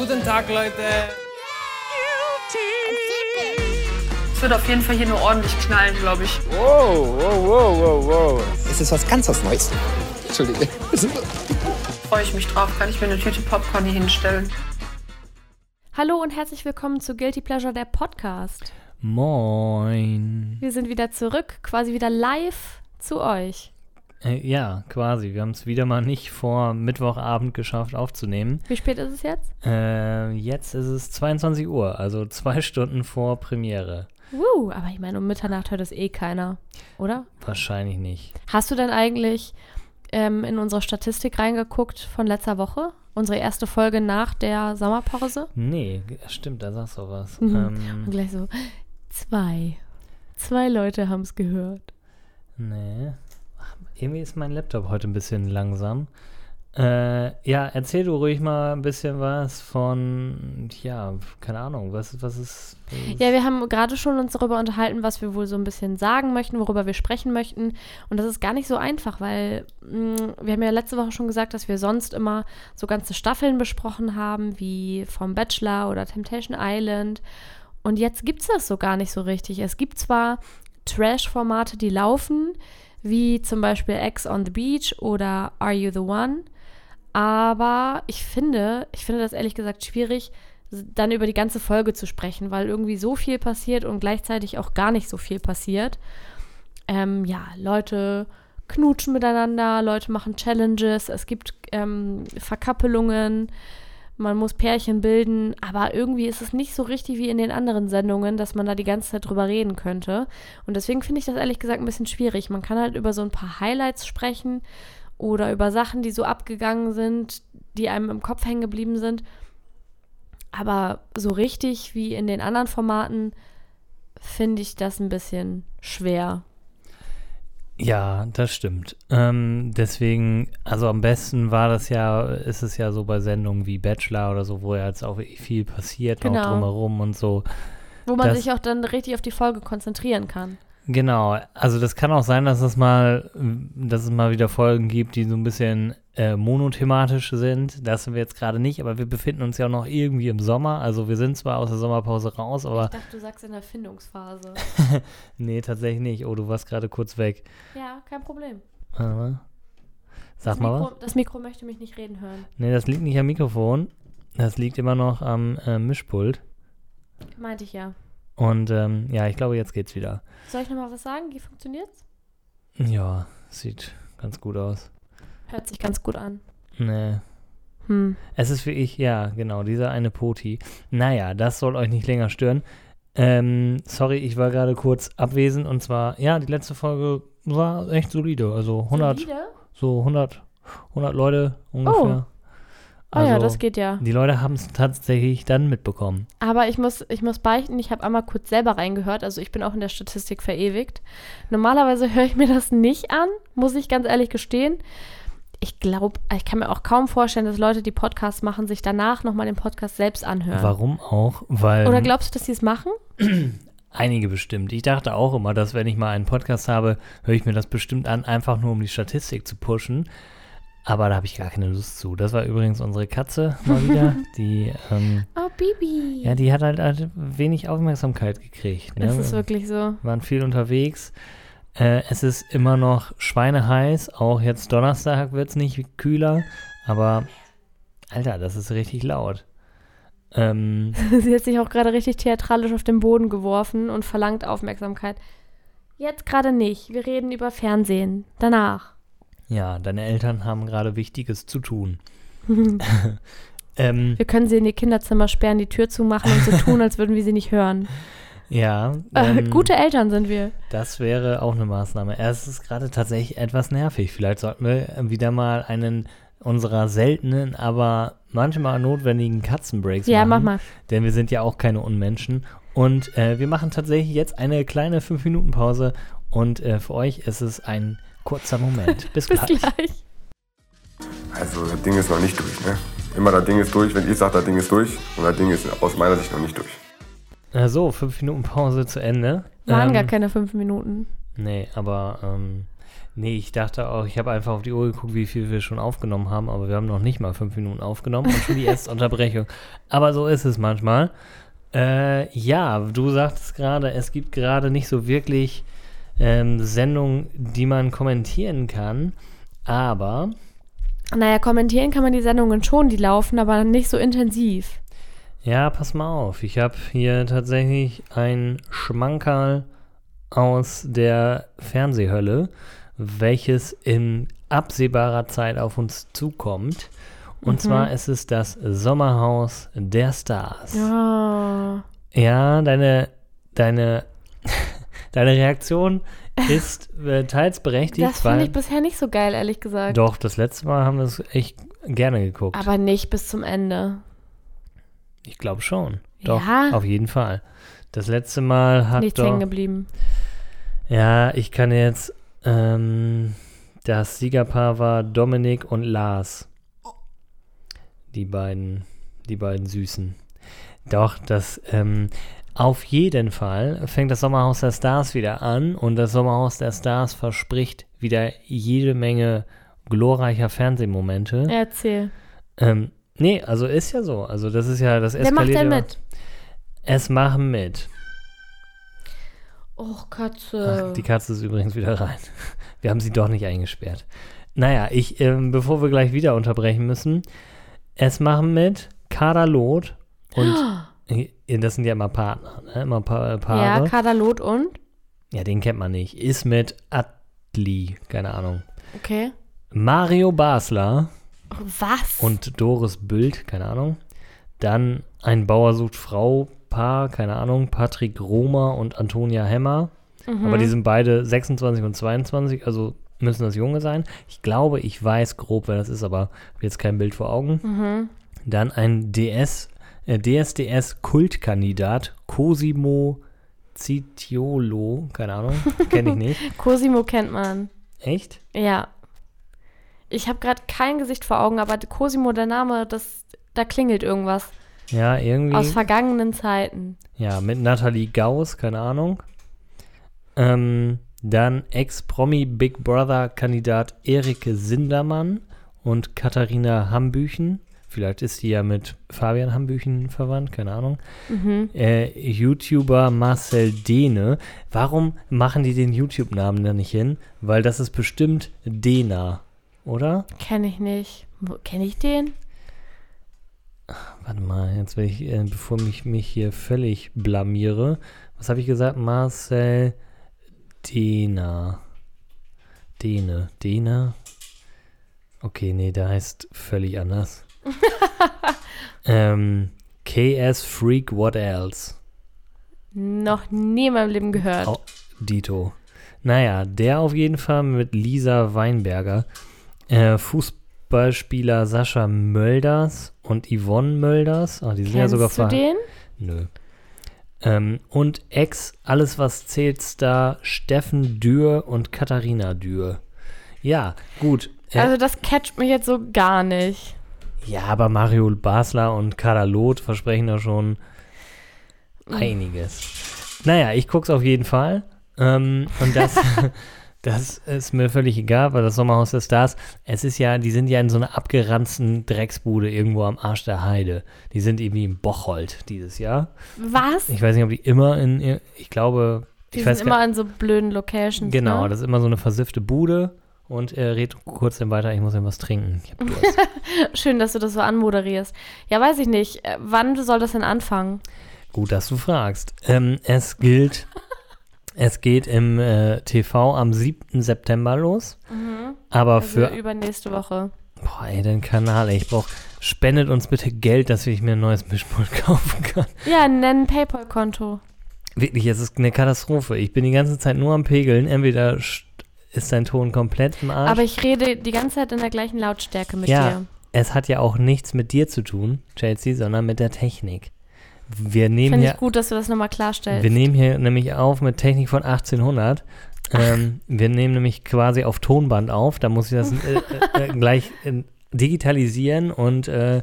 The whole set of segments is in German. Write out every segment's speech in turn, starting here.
Guten Tag, Leute. Es wird auf jeden Fall hier nur ordentlich knallen, glaube ich. Wow, wow, wow, wow, wow. Es ist was ganz was Neues. Entschuldige. Freue ich mich drauf. Kann ich mir eine Tüte Popcorn hier hinstellen? Hallo und herzlich willkommen zu Guilty Pleasure, der Podcast. Moin. Wir sind wieder zurück, quasi wieder live zu euch. Äh, ja, quasi. Wir haben es wieder mal nicht vor Mittwochabend geschafft aufzunehmen. Wie spät ist es jetzt? Äh, jetzt ist es 22 Uhr, also zwei Stunden vor Premiere. Uh, aber ich meine, um Mitternacht hört es eh keiner, oder? Wahrscheinlich nicht. Hast du denn eigentlich ähm, in unsere Statistik reingeguckt von letzter Woche? Unsere erste Folge nach der Sommerpause? Nee, stimmt, da sagst du was. Mhm. Ähm, Und gleich so, zwei. Zwei Leute haben es gehört. nee. Irgendwie ist mein Laptop heute ein bisschen langsam. Äh, ja, erzähl du ruhig mal ein bisschen was von, ja, keine Ahnung, was, was ist. Was Ja, wir haben gerade schon uns darüber unterhalten, was wir wohl so ein bisschen sagen möchten, worüber wir sprechen möchten. Und das ist gar nicht so einfach, weil mh, wir haben ja letzte Woche schon gesagt, dass wir sonst immer so ganze Staffeln besprochen haben, wie vom Bachelor oder Temptation Island. Und jetzt gibt es das so gar nicht so richtig. Es gibt zwar Trash-Formate, die laufen, wie zum Beispiel Ex on the Beach oder Are You the One? Aber ich finde, ich finde das ehrlich gesagt schwierig, dann über die ganze Folge zu sprechen, weil irgendwie so viel passiert und gleichzeitig auch gar nicht so viel passiert. Ähm, ja, Leute knutschen miteinander, Leute machen Challenges, es gibt ähm, Verkappelungen, man muss Pärchen bilden, aber irgendwie ist es nicht so richtig wie in den anderen Sendungen, dass man da die ganze Zeit drüber reden könnte. Und deswegen finde ich das ehrlich gesagt ein bisschen schwierig. Man kann halt über so ein paar Highlights sprechen oder über Sachen, die so abgegangen sind, die einem im Kopf hängen geblieben sind. Aber so richtig wie in den anderen Formaten finde ich das ein bisschen schwer. Ja, das stimmt. Ähm, deswegen, also am besten war das ja, ist es ja so bei Sendungen wie Bachelor oder so, wo ja jetzt auch wirklich viel passiert, Genau. auch drumherum und so. Wo man Das- sich auch dann richtig auf die Folge konzentrieren kann. Genau, also das kann auch sein, dass es mal, dass es mal wieder Folgen gibt, die so ein bisschen äh, monothematisch sind. Das sind wir jetzt gerade nicht, aber wir befinden uns ja noch irgendwie im Sommer. Also wir sind zwar aus der Sommerpause raus, aber ich dachte, du sagst in der Findungsphase. nee, tatsächlich nicht. Oh, du warst gerade kurz weg. ja, kein Problem. Warte mal. Sag Das mal was. Mikro, das Mikro möchte mich nicht reden hören. Nee, das liegt nicht am Mikrofon. Das liegt immer noch am äh, Mischpult. Meinte ich ja. Und ähm, ja, ich glaube, jetzt geht's wieder. Soll ich nochmal was sagen? Wie funktioniert's? Ja, sieht ganz gut aus. Hört sich ganz gut an. Nee. Hm. Es ist wie ich, ja, genau, dieser eine Poti. Naja, das soll euch nicht länger stören. Ähm, sorry, ich war gerade kurz abwesend und zwar, ja, die letzte Folge war echt solide. Also 100, Solide? so 100, 100 Leute ungefähr. Ah ja, Also, das geht ja. Die Leute haben es tatsächlich dann mitbekommen. Aber ich muss, ich muss beichten, ich habe einmal kurz selber reingehört. Also ich bin auch in der Statistik verewigt. Normalerweise höre ich mir das nicht an, muss ich ganz ehrlich gestehen. Ich glaube, ich kann mir auch kaum vorstellen, dass Leute, die Podcasts machen, sich danach nochmal den Podcast selbst anhören. Warum auch? Weil Oder glaubst du, dass sie es machen? einige bestimmt. Ich dachte auch immer, dass wenn ich mal einen Podcast habe, höre ich mir das bestimmt an, einfach nur um die Statistik zu pushen. Aber da habe ich gar keine Lust zu. Das war übrigens unsere Katze mal wieder. die, ähm, Oh, Bibi. ja, die hat halt, halt wenig Aufmerksamkeit gekriegt. Ne? das ist wirklich so. waren viel unterwegs. Äh, es ist immer noch schweineheiß. Auch jetzt Donnerstag wird es nicht kühler. Aber, Alter, das ist richtig laut. Ähm, Sie hat sich auch gerade richtig theatralisch auf den Boden geworfen und verlangt Aufmerksamkeit. Jetzt gerade nicht. Wir reden über Fernsehen. Danach. ja, deine Eltern haben gerade Wichtiges zu tun. ähm, Wir können sie in ihr Kinderzimmer sperren, die Tür zumachen und so tun, als würden wir sie nicht hören. Ja, Äh, ähm, gute Eltern sind wir. das wäre auch eine Maßnahme. Es ist gerade tatsächlich etwas nervig. Vielleicht sollten wir wieder mal einen unserer seltenen, aber manchmal notwendigen Katzenbreaks Ja, mach machen. mal. Denn wir sind ja auch keine Unmenschen. Und äh, wir machen tatsächlich jetzt eine kleine 5-Minuten-Pause. Und äh, für euch ist es ein kurzer Moment. Bis, Bis gleich. gleich. Also das Ding ist noch nicht durch, ne? Immer das Ding ist durch, wenn ich sage, das Ding ist durch. Und das Ding ist aus meiner Sicht noch nicht durch. Äh, so, 5 Minuten Pause zu Ende. Waren Ähm, gar keine fünf Minuten. Nee, aber ähm, Nee, ich dachte auch, ich habe einfach auf die Uhr geguckt, wie viel wir schon aufgenommen haben, aber wir haben noch nicht mal fünf Minuten aufgenommen und schon die erste Unterbrechung. Aber so ist es manchmal. Äh, ja, du sagtest gerade, es gibt gerade nicht so wirklich ähm, Sendungen, die man kommentieren kann, aber Naja, kommentieren kann man die Sendungen schon, die laufen, aber nicht so intensiv. Ja, pass mal auf, ich habe hier tatsächlich ein Schmankerl aus der Fernsehhölle, welches in absehbarer Zeit auf uns zukommt. Und zwar ist es das Sommerhaus der Stars. Ja. Ja, deine, deine, deine Reaktion ist äh, teils berechtigt, Das fand weil ich bisher nicht so geil, ehrlich gesagt. doch, das letzte Mal haben wir es echt gerne geguckt. Aber nicht bis zum Ende. Ich glaube schon. Doch, Ja. auf jeden Fall. Das letzte Mal hat Nichts doch, hängen geblieben. ja, ich kann jetzt, ähm, das Siegerpaar war Dominik und Lars. Die beiden, die beiden Süßen. Doch, das, ähm, auf jeden Fall fängt das Sommerhaus der Stars wieder an und das Sommerhaus der Stars verspricht wieder jede Menge glorreicher Fernsehmomente. Erzähl. Ähm, nee, also ist ja so. Also das ist ja, das Wer macht denn ja. mit? Es machen mit. Oh, Katze. Ach, die Katze ist übrigens wieder rein. Wir haben sie doch nicht eingesperrt. Naja, ich, ähm, bevor wir gleich wieder unterbrechen müssen, es machen mit Kaderlot und äh, das sind ja immer Partner, ne? immer pa ja, Paare. Ja, Kadalot und? den kennt man nicht. Ist mit Atli, keine Ahnung. Okay. Mario Basler Was? und Doris Büld, keine Ahnung. Dann ein Bauer sucht Frau Paar, keine Ahnung, Patrick Romer und Antonia Hemmer. Aber die sind beide 26 und 22, also müssen das Junge sein. Ich glaube, ich weiß grob, wer das ist, aber habe jetzt kein Bild vor Augen. Dann ein DS, äh, DSDS-Kultkandidat, Cosimo Zitiolo, keine Ahnung, kenne ich nicht. Cosimo kennt man. Echt? Ja. Ich habe gerade kein Gesicht vor Augen, aber Cosimo, der Name, das, da klingelt irgendwas. Ja, irgendwie. Aus vergangenen Zeiten. Ja, mit Nathalie Gauss, keine Ahnung. Ähm, dann Ex-Promi Big Brother-Kandidat Erike Sindermann und Katharina Hambüchen. Vielleicht ist sie ja mit Fabian Hambüchen verwandt, keine Ahnung. Äh, YouTuber Marcel Dehne. Warum machen die den YouTube-Namen da nicht hin? Weil das ist bestimmt Dena, oder? Kenne ich nicht. Kenne ich den? Warte mal, jetzt will ich, äh, bevor ich mich hier völlig blamiere, was habe ich gesagt? Marcel Dehner. Dehne. Dehne? Okay, nee, der heißt völlig anders. ähm, KS Freak What Else? Noch nie in meinem Leben gehört. Au- Dito. Naja, der auf jeden Fall mit Lisa Weinberger. Äh, Fußballspieler Sascha Mölders und Yvonne Mölders. Ah, die sind ja sogar du den? Nö. Ähm, und Ex, alles was zählt, Star Steffen Dürr und Katharina Dürr. Ja, gut. Äh, Also das catcht mich jetzt so gar nicht. ja, aber Mario Basler und Kader Loth versprechen da schon einiges. Naja, ich guck's auf jeden Fall. Ähm, und das, das ist mir völlig egal, weil das Sommerhaus der Stars, es ist ja, die sind ja in so einer abgeranzten Drecksbude irgendwo am Arsch der Heide. Die sind irgendwie im Bocholt dieses Jahr. Was? Ich weiß nicht, ob die immer in, ich glaube, Die ich sind immer an so blöden Locations. Genau, Ne? das ist immer so eine versiffte Bude. Und er redet kurz dann weiter, ich muss ja was trinken. Ich hab Durst. Schön, dass du das so anmoderierst. Ja, weiß ich nicht. Äh, Wann soll das denn anfangen? Gut, dass du fragst. Ähm, es gilt, es geht im äh, TV am 7. September los. Aber Also für, übernächste Woche. boah, ey, den Kanal, ey, ich brauch, spendet uns bitte Geld, dass ich mir ein neues Mischpult kaufen kann. Ja, nenn ein PayPal-Konto. Wirklich, es ist eine Katastrophe. Ich bin die ganze Zeit nur am Pegeln. Entweder st- ist dein Ton komplett im Arsch. Aber ich rede die ganze Zeit in der gleichen Lautstärke mit ja, dir. es hat ja auch nichts mit dir zu tun, Chelsea, sondern mit der Technik. Wir nehmen Finde hier, ich gut, dass du das nochmal klarstellst. wir nehmen hier nämlich auf mit Technik von 1800. Ähm, wir nehmen nämlich quasi auf Tonband auf. Da muss ich das äh, äh, gleich äh, digitalisieren und äh,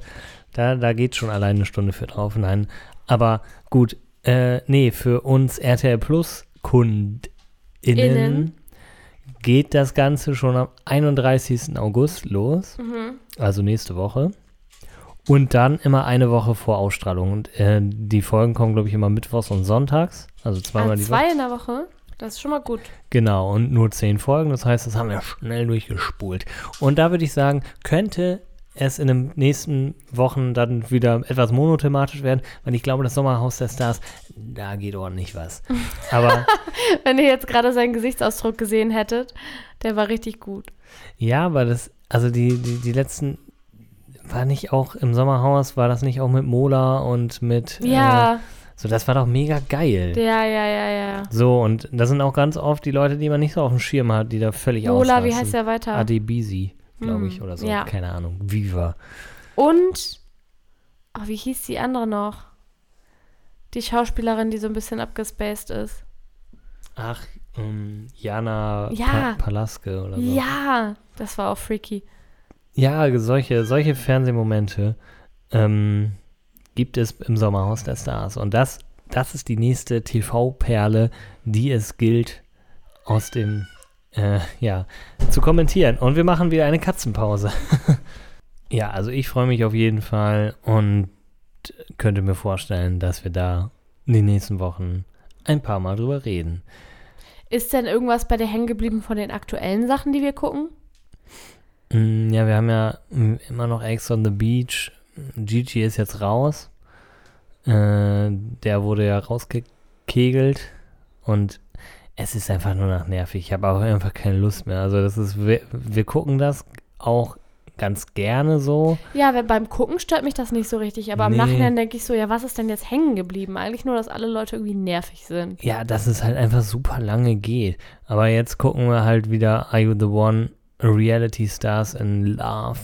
da, da geht schon alleine eine Stunde für drauf. Nein, aber gut, äh, nee, für uns RTL Plus KundInnen Innen. geht das Ganze schon am 31. August los, Mhm. also nächste Woche. Und dann immer eine Woche vor Ausstrahlung. Und äh, die Folgen kommen, glaube ich, immer mittwochs und sonntags. Also zweimal Ah, die Woche. zwei in der Woche? Das ist schon mal gut. Genau, und nur zehn Folgen. Das heißt, das haben wir schnell durchgespult. Und da würde ich sagen, könnte es in den nächsten Wochen dann wieder etwas monothematisch werden, weil ich glaube, das Sommerhaus der Stars, da geht ordentlich was. Aber Wenn ihr jetzt gerade seinen Gesichtsausdruck gesehen hättet, der war richtig gut. ja, weil das, also die, die, die letzten, war nicht auch im Sommerhaus, war das nicht auch mit Mola und mit, äh, Ja, so, das war doch mega geil. ja, ja, ja, ja. So, und das sind auch ganz oft die Leute, die man nicht so auf dem Schirm hat, die da völlig Mola, wie heißt der weiter? Adebisi, glaube Hm, ich, oder so. ja. Keine Ahnung. Viva. Und, oh, wie hieß die andere noch? Die Schauspielerin, die so ein bisschen abgespaced ist. Ach, ähm, Jana Ja. pa Palaske oder so. Ja, das war auch freaky. Ja, solche, solche Fernsehmomente ähm, gibt es im Sommerhaus der Stars. Und das, das ist die nächste TV-Perle, die es gilt aus dem, äh, ja, zu kommentieren. Und wir machen wieder eine Katzenpause. ja, also ich freue mich auf jeden Fall und könnte mir vorstellen, dass wir da in den nächsten Wochen ein paar Mal drüber reden. Ist denn irgendwas bei dir hängen geblieben von den aktuellen Sachen, die wir gucken? Mm, Ja, wir haben ja mm, immer noch Ex on the Beach. Gigi ist jetzt raus. Äh, der wurde ja rausgekegelt. Und es ist einfach nur noch nervig. Ich habe auch einfach keine Lust mehr. Also das ist, wir, wir gucken das auch ganz gerne so. Ja, beim Gucken stört mich das nicht so richtig, aber Nee. im Nachhinein denke ich so, ja, was ist denn jetzt hängen geblieben? Eigentlich nur, dass alle Leute irgendwie nervig sind. Ja, dass es halt einfach super lange geht. Aber jetzt gucken wir halt wieder Are You the One? Reality Stars in Love.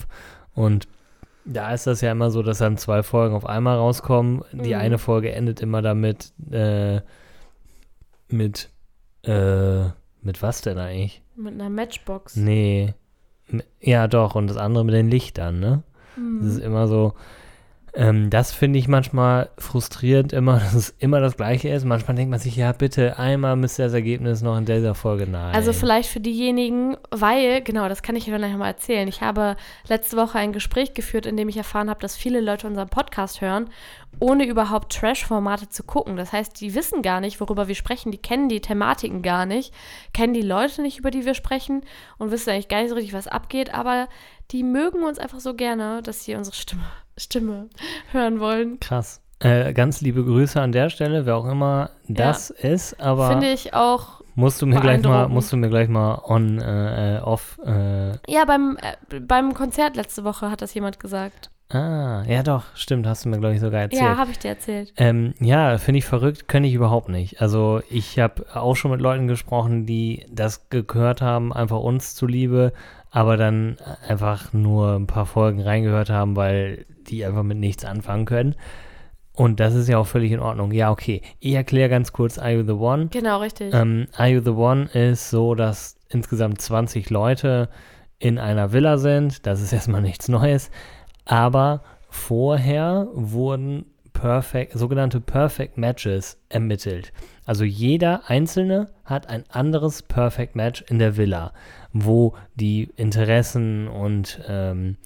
Und da ist das ja immer so, dass dann zwei Folgen auf einmal rauskommen. Die Mhm. eine Folge endet immer damit, äh, mit, äh, mit was denn eigentlich? Mit einer Matchbox. Nee. Ja, doch. Und das andere mit den Lichtern, ne? Das ist Hm. immer so. Ähm, das finde ich manchmal frustrierend, immer, dass es immer das Gleiche ist. Manchmal denkt man sich, ja, bitte, einmal müsste das Ergebnis noch in dieser Folge nein. Also vielleicht für diejenigen, weil, genau, das kann ich dir nachher mal erzählen. Ich habe letzte Woche ein Gespräch geführt, in dem ich erfahren habe, dass viele Leute unseren Podcast hören, ohne überhaupt Trash-Formate zu gucken. Das heißt, die wissen gar nicht, worüber wir sprechen, die kennen die Thematiken gar nicht, kennen die Leute nicht, über die wir sprechen und wissen eigentlich gar nicht so richtig, was abgeht, aber die mögen uns einfach so gerne, dass sie unsere Stimme, Stimme hören wollen. Krass. Äh, ganz liebe Grüße an der Stelle, wer auch immer das ist, aber Finde ich auch musst du mir gleich mal, musst du mir gleich mal on, äh, äh, off, äh, Ja, beim, äh, beim Konzert letzte Woche hat das jemand gesagt. ah, ja doch, stimmt, hast du mir, glaube ich, sogar erzählt. Ja, habe ich dir erzählt. Ähm, ja, finde ich verrückt, könnte ich überhaupt nicht. Also ich habe auch schon mit Leuten gesprochen, die das gehört haben, einfach uns zuliebe, aber dann einfach nur ein paar Folgen reingehört haben, weil die einfach mit nichts anfangen können. Und das ist ja auch völlig in Ordnung. Ja, okay. Ich erkläre ganz kurz Are You the One? Genau, richtig. Ähm, Are You the One ist so, dass insgesamt 20 Leute in einer Villa sind. Das ist erstmal nichts Neues. Aber vorher wurden perfect, sogenannte Perfect Matches ermittelt. Also jeder Einzelne hat ein anderes Perfect Match in der Villa, wo die Interessen und ähm,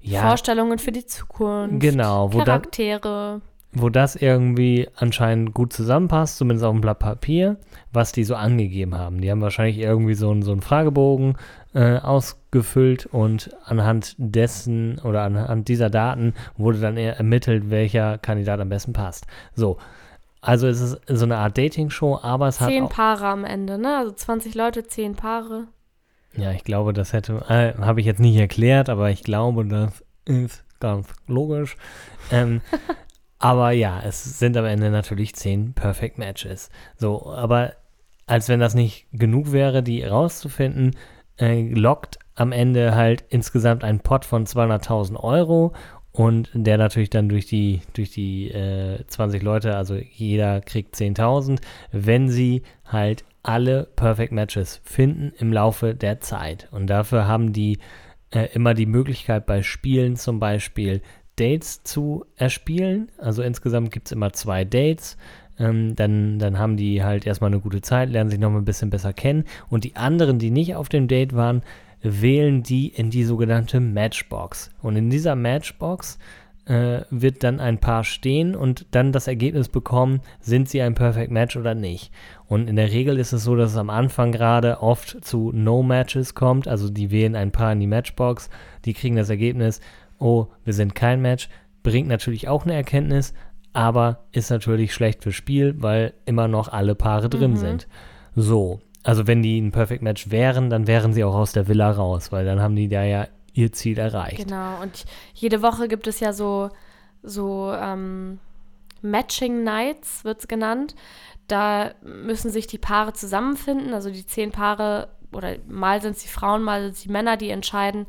ja, Vorstellungen für die Zukunft. Genau, wo da- Charaktere. wo das irgendwie anscheinend gut zusammenpasst, zumindest auf dem Blatt Papier, was die so angegeben haben. Die haben wahrscheinlich irgendwie so, einen- so einen Fragebogen äh, ausgefüllt und anhand dessen oder anhand dieser Daten wurde dann eher ermittelt, welcher Kandidat am besten passt. So, also es ist so eine Art Dating-Show, aber es hat Zehn Paare am Ende, ne? Also 20 Leute, zehn Paare. Ja, ich glaube, das hätte, äh, habe ich jetzt nicht erklärt, aber ich glaube, das ist ganz logisch. Ähm, aber ja, es sind am Ende natürlich zehn Perfect Matches. So, aber als wenn das nicht genug wäre, die rauszufinden, äh, lockt am Ende halt insgesamt ein Pot von 200.000 Euro und der natürlich dann durch die, durch die äh, 20 Leute, also jeder kriegt 10.000, wenn sie halt alle Perfect Matches finden im Laufe der Zeit. Und dafür haben die äh, immer die Möglichkeit bei Spielen zum Beispiel Dates zu erspielen. Also insgesamt gibt es immer zwei Dates. Ähm, dann, dann haben die halt erstmal eine gute Zeit, lernen sich noch mal ein bisschen besser kennen. Und die anderen, die nicht auf dem Date waren, wählen die in die sogenannte Matchbox. Und in dieser Matchbox äh, wird dann ein Paar stehen und dann das Ergebnis bekommen, sind sie ein Perfect Match oder nicht. Und in der Regel ist es so, dass es am Anfang gerade oft zu No-Matches kommt. Also die wählen ein Paar in die Matchbox, die kriegen das Ergebnis, oh, wir sind kein Match. Bringt natürlich auch eine Erkenntnis, aber ist natürlich schlecht fürs Spiel, weil immer noch alle Paare drin Mhm. sind. So, also wenn die ein Perfect Match wären, dann wären sie auch aus der Villa raus, weil dann haben die da ja ihr Ziel erreicht. Genau, und jede Woche gibt es ja so, so ähm, Matching Nights, wird es genannt. Da müssen sich die Paare zusammenfinden, also die zehn Paare, oder mal sind es die Frauen, mal sind es die Männer, die entscheiden,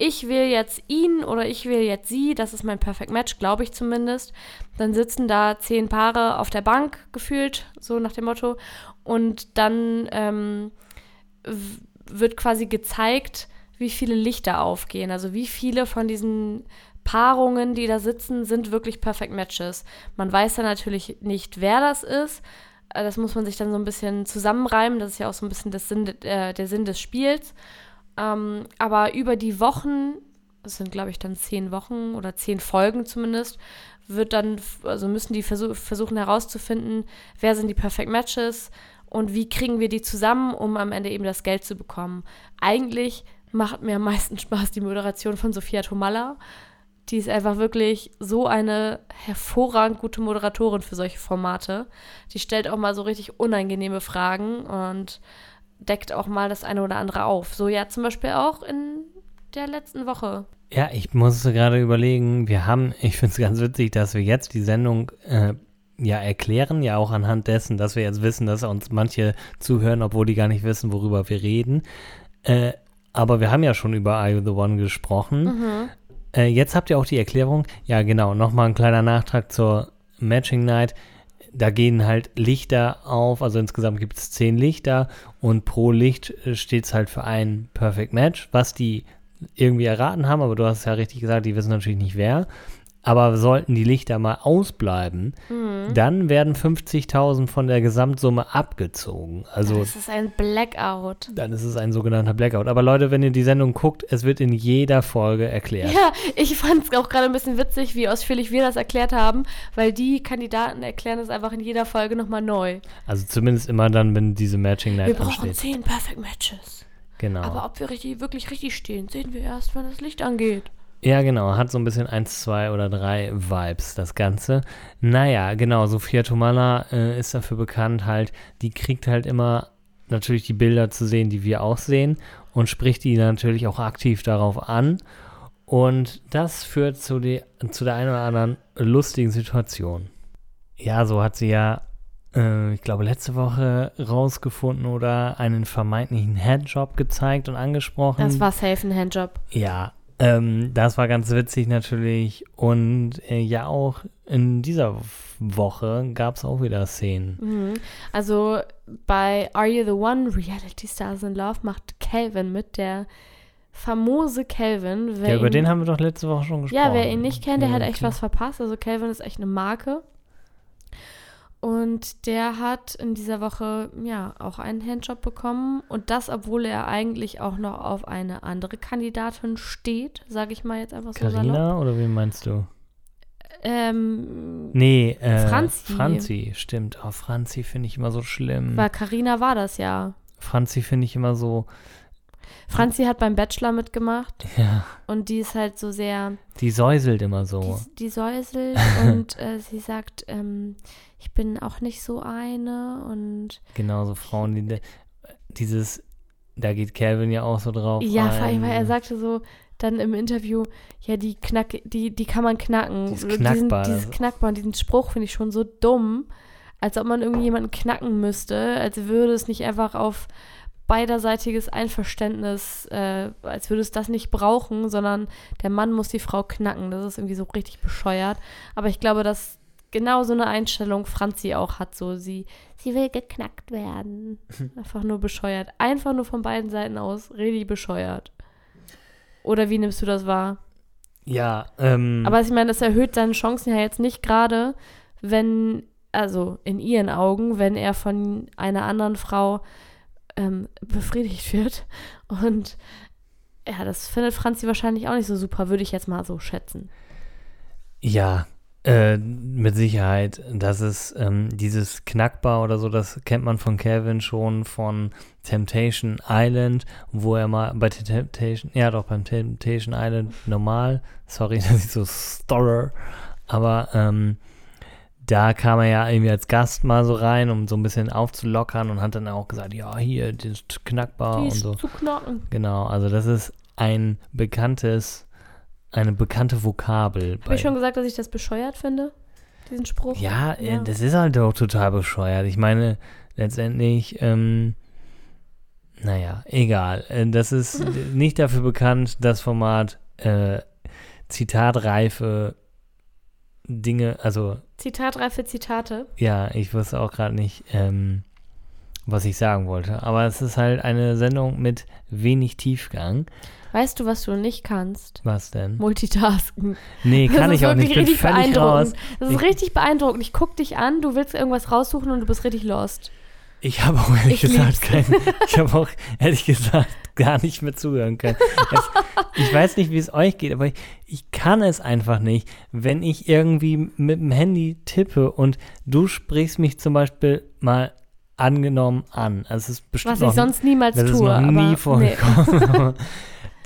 ich will jetzt ihn oder ich will jetzt sie, das ist mein Perfect Match, glaube ich zumindest. Dann sitzen da zehn Paare auf der Bank gefühlt, so nach dem Motto. Und dann ähm, wird quasi gezeigt, wie viele Lichter aufgehen. Also wie viele von diesen Paarungen, die da sitzen, sind wirklich Perfect Matches. Man weiß dann natürlich nicht, wer das ist. Äh, Das muss man sich dann so ein bisschen zusammenreimen. Das ist ja auch so ein bisschen Sinn, äh, der Sinn des Spiels. Ähm, aber über die Wochen, das sind glaube ich dann zehn Wochen oder zehn Folgen zumindest, wird dann, also müssen die versuch, versuchen herauszufinden, wer sind die Perfect Matches und wie kriegen wir die zusammen, um am Ende eben das Geld zu bekommen. Eigentlich macht mir am meisten Spaß die Moderation von Sophia Tomalla. Die ist einfach wirklich so eine hervorragend gute Moderatorin für solche Formate. Die stellt auch mal so richtig unangenehme Fragen und deckt auch mal das eine oder andere auf. So ja zum Beispiel auch in der letzten Woche. Ja, ich musste gerade überlegen, wir haben, ich finde es ganz witzig, dass wir jetzt die Sendung äh, ja erklären, ja auch anhand dessen, dass wir jetzt wissen, dass uns manche zuhören, obwohl die gar nicht wissen, worüber wir reden. Äh, aber wir haben ja schon über Are You the One gesprochen. Äh, jetzt habt ihr auch die Erklärung. Ja, genau, nochmal ein kleiner Nachtrag zur Matching Night. Da gehen halt Lichter auf, also insgesamt gibt es zehn Lichter und pro Licht steht es halt für ein Perfect Match, was die irgendwie erraten haben, aber du hast es ja richtig gesagt, die wissen natürlich nicht wer. Aber sollten die Lichter mal ausbleiben, Mhm. dann werden 50.000 von der Gesamtsumme abgezogen. Also das ist ein Blackout. dann ist es ein sogenannter Blackout. Aber Leute, wenn ihr die Sendung guckt, es wird in jeder Folge erklärt. Ja, ich fand es auch gerade ein bisschen witzig, wie ausführlich wir das erklärt haben, weil die Kandidaten erklären es einfach in jeder Folge nochmal neu. Also zumindest immer dann, wenn diese Matching Wir Night brauchen ansteht. zehn Perfect Matches. Genau. Aber ob wir richtig, wirklich richtig stehen, sehen wir erst, wenn das Licht angeht. Ja, genau. Hat so ein bisschen 1, 2 oder 3 Vibes, das Ganze. Naja, genau. Sophia Tomala äh, ist dafür bekannt, halt, die kriegt halt immer natürlich die Bilder zu sehen, die wir auch sehen und spricht die natürlich auch aktiv darauf an. Und das führt zu, die, zu der einen oder anderen lustigen Situation. Ja, so hat sie ja, äh, ich glaube, letzte Woche rausgefunden oder einen vermeintlichen Handjob gezeigt und angesprochen. Das war safe ein Handjob. Ja, ähm, das war ganz witzig natürlich. Und äh, ja, auch in dieser Woche gab es auch wieder Szenen. Mhm. Also bei Are You the One? Reality Stars in Love macht Calvin mit, der famose Calvin. Ja, über ihn- den haben wir doch letzte Woche schon gesprochen. Ja, wer ihn nicht kennt, der Ja, hat echt was verpasst. Also Calvin ist echt eine Marke. Und der hat in dieser Woche ja auch einen Handjob bekommen. Und das, obwohl er eigentlich auch noch auf eine andere Kandidatin steht, sage ich mal jetzt einfach so. Carina oder wen meinst du? Ähm, Nee, äh, Franzi. Franzi, stimmt. Oh, Franzi finde ich immer so schlimm. weil Carina war das ja. Franzi finde ich immer so, Franzi hat beim Bachelor mitgemacht ja, und die ist halt so sehr, die säuselt immer so. die, die säuselt und äh, sie sagt, ähm, ich bin auch nicht so eine und Genau, so Frauen, die dieses, da geht Calvin ja auch so drauf. Ja, vor allem, ein. weil er sagte so dann im Interview, ja, die knack, die, die kann man knacken. Die ist Diesen- knackbar, dieses knackbar und diesen Spruch finde ich schon so dumm, als ob man irgendwie jemanden knacken müsste, als würde es nicht einfach auf beiderseitiges Einverständnis, äh, als würde es das nicht brauchen, sondern der Mann muss die Frau knacken. Das ist irgendwie so richtig bescheuert. Aber ich glaube, dass genau so eine Einstellung Franzi auch hat. So, sie, sie will geknackt werden. Einfach nur bescheuert. Einfach nur von beiden Seiten aus richtig bescheuert. Oder wie nimmst du das wahr? Ja, ähm. Aber ich meine, das erhöht seine Chancen ja jetzt nicht gerade, wenn also in ihren Augen, wenn er von einer anderen Frau ähm, befriedigt wird. Und ja, das findet Franzi wahrscheinlich auch nicht so super, würde ich jetzt mal so schätzen. Ja, äh, mit Sicherheit. Das ist ähm, dieses Knackbar oder so, das kennt man von Calvin schon von Temptation Island, wo er mal bei Temptation, ja doch, beim Temptation Island normal, sorry, dass ich so storer, aber ähm, da kam er ja irgendwie als Gast mal so rein, um so ein bisschen aufzulockern und hat dann auch gesagt, ja, hier, das ist knackbar Die und so. zu knacken. Genau, also das ist ein bekanntes, eine bekannte Vokabel. Habe ich schon gesagt, dass ich das bescheuert finde? Diesen Spruch? Ja, äh, das ist halt auch total bescheuert. Ich meine, letztendlich, ähm, naja, egal. Äh, Das ist nicht dafür bekannt, das Format äh, zitatreife Dinge, also Zitatreife Zitate. ja, ich wusste auch gerade nicht, ähm, was ich sagen wollte. Aber es ist halt eine Sendung mit wenig Tiefgang. Weißt du, was du nicht kannst? Was denn? Multitasken. Nee, kann ich ist auch nicht. Ich bin völlig raus. Das ist Ich- richtig beeindruckend. Ich guck dich an, du willst irgendwas raussuchen und du bist richtig lost. Ich habe auch ehrlich Ich gesagt kein, ich habe auch ehrlich gesagt gar nicht mehr zuhören können. Es, ich weiß nicht, wie es euch geht, aber ich, ich kann es einfach nicht, wenn ich irgendwie mit dem Handy tippe und du sprichst mich zum Beispiel mal angenommen an. Also es ist bestimmt Was noch, ich sonst niemals das ist tue. noch nie aber, nee.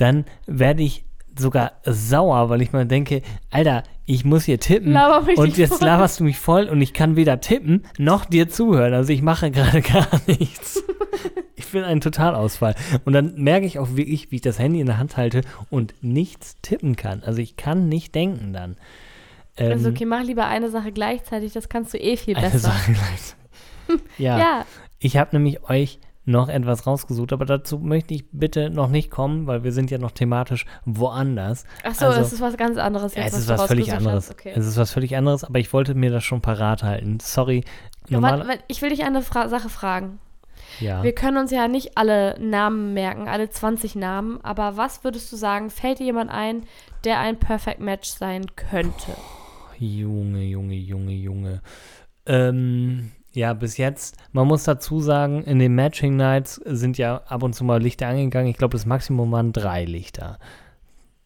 Dann werde ich sogar sauer, weil ich mal denke, Alter, ich muss hier tippen mich und jetzt laberst du mich voll und ich kann weder tippen noch dir zuhören. Also ich mache gerade gar nichts. Ich bin ein Totalausfall. Und dann merke ich auch wirklich, wie ich das Handy in der Hand halte und nichts tippen kann. Also ich kann nicht denken dann. Ähm, Also okay, mach lieber eine Sache gleichzeitig, das kannst du eh viel eine besser. Sache gleichzeitig. ja, Ja, ich habe nämlich euch noch etwas rausgesucht, aber dazu möchte ich bitte noch nicht kommen, weil wir sind ja noch thematisch woanders. achso, Also- das ist was ganz anderes Ja, jetzt, es ist du was völlig anderes. Okay. Es ist was völlig anderes, aber ich wollte mir das schon parat halten. Sorry. Ja, Normal, warte, ich will dich eine Fra Sache fragen. ja. Wir können uns ja nicht alle Namen merken, alle 20 Namen, aber was würdest du sagen, fällt dir jemand ein, der ein Perfect Match sein könnte? Junge, Junge, Junge, Junge. Ähm, ja, bis jetzt, man muss dazu sagen, in den Matching Nights sind ja ab und zu mal Lichter angegangen. Ich glaube, das Maximum waren drei Lichter.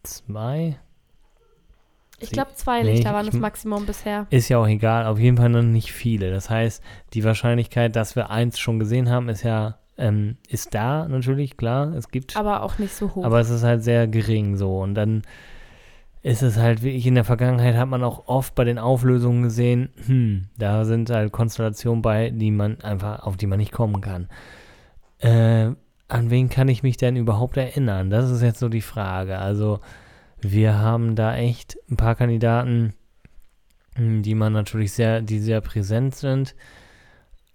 Zwei? Ich glaube, zwei nee, Lichter waren ich- das Maximum bisher. Ist ja auch egal, auf jeden Fall noch nicht viele. Das heißt, die Wahrscheinlichkeit, dass wir eins schon gesehen haben, ist ja, ähm, ist da natürlich, klar. Es gibt Aber auch nicht so hoch. Aber es ist halt sehr gering so. Und dann ist es halt wirklich in der Vergangenheit hat man auch oft bei den Auflösungen gesehen, hm, da sind halt Konstellationen bei, die man einfach, auf die man nicht kommen kann. Äh, an wen kann ich mich denn überhaupt erinnern? Das ist jetzt so die Frage. Also, wir haben da echt ein paar Kandidaten, hm, die man natürlich sehr, die sehr präsent sind.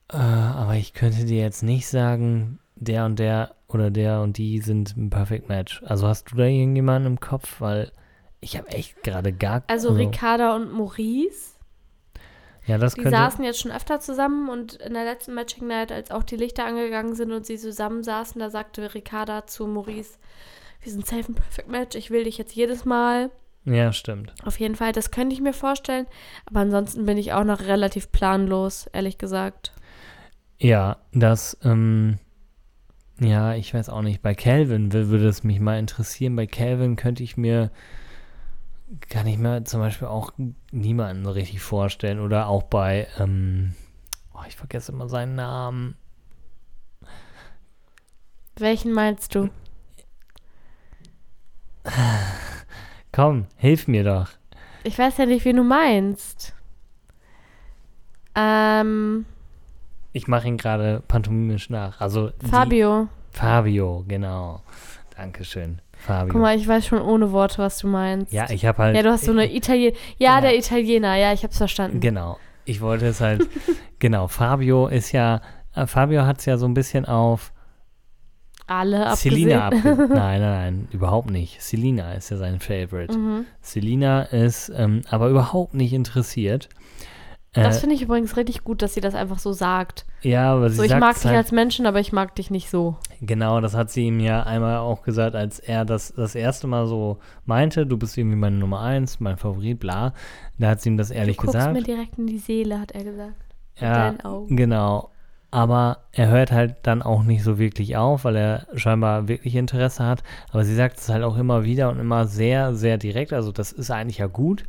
Äh, aber ich könnte dir jetzt nicht sagen, der und der oder der und die sind ein Perfect Match. Also hast du da irgendjemanden im Kopf? Weil ich habe echt gerade gar also Ricarda und Maurice, Ja, das die könnte. saßen jetzt schon öfter zusammen und in der letzten Matching Night, als auch die Lichter angegangen sind und sie zusammen saßen, da sagte Ricarda zu Maurice, wir sind safe ein Perfect Match, ich will dich jetzt jedes Mal. Ja, stimmt. Auf jeden Fall, das könnte ich mir vorstellen. Aber ansonsten bin ich auch noch relativ planlos, ehrlich gesagt. Ja, das, ähm, ja, ich weiß auch nicht. Bei Calvin wür- würde es mich mal interessieren. Bei Calvin könnte ich mir, kann ich mir zum Beispiel auch niemanden richtig vorstellen. Oder auch bei, ähm, oh, ich vergesse immer seinen Namen. Welchen meinst du? Komm, hilf mir doch. Ich weiß ja nicht, wen du meinst. Ähm, Ich mache ihn gerade pantomimisch nach. Also die- Fabio. Fabio, genau. Dankeschön. Fabio. Guck mal, ich weiß schon ohne Worte, was du meinst. ja, ich habe halt. Ja, du hast so eine Italiener. Ja, Ja. der Italiener. Ja, ich hab's verstanden. Genau. Ich wollte es halt. genau. Fabio ist ja. äh, Fabio hat es ja so ein bisschen auf Alle abgesehen. Selina abge. nein, nein, nein, überhaupt nicht. Selina ist ja sein Favorite. Mhm. Selina ist ähm, aber überhaupt nicht interessiert. Das Äh, finde ich übrigens richtig gut, dass sie das einfach so sagt. ja, aber sie So, ich mag dich halt, als Menschen, aber ich mag dich nicht so. Genau, das hat sie ihm ja einmal auch gesagt, als er das das erste Mal so meinte, du bist irgendwie meine Nummer eins, mein Favorit, bla. Da hat sie ihm das ehrlich du guckst gesagt. mir direkt in die Seele, hat er gesagt. Ja, deinen Augen. genau. Aber er hört halt dann auch nicht so wirklich auf, weil er scheinbar wirklich Interesse hat. Aber sie sagt es halt auch immer wieder und immer sehr, sehr direkt. Also das ist eigentlich ja gut.